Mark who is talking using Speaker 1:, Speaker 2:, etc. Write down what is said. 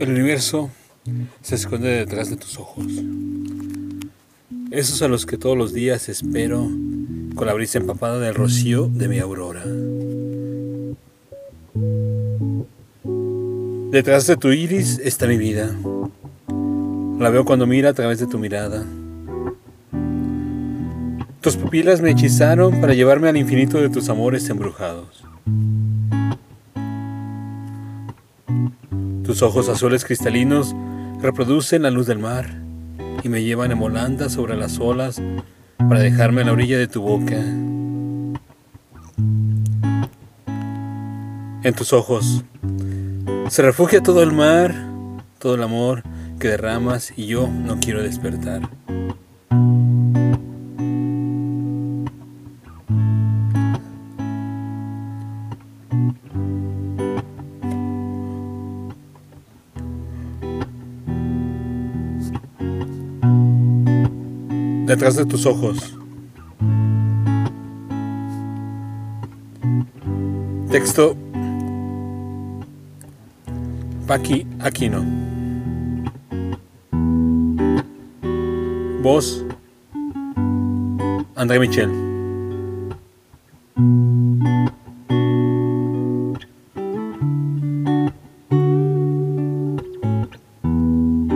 Speaker 1: El universo se esconde detrás de tus ojos. Esos a los que todos los días espero con la brisa empapada del rocío de mi aurora. Detrás de tu iris está mi vida. La veo cuando mira a través de tu mirada. Tus pupilas me hechizaron para llevarme al infinito de tus amores embrujados. Tus ojos azules cristalinos reproducen la luz del mar y me llevan en volanda sobre las olas para dejarme a la orilla de tu boca. En tus ojos se refugia todo el mar, todo el amor que derramas y yo no quiero despertar. Detrás de tus ojos. Texto Paqui Aquino. Voz André Michel.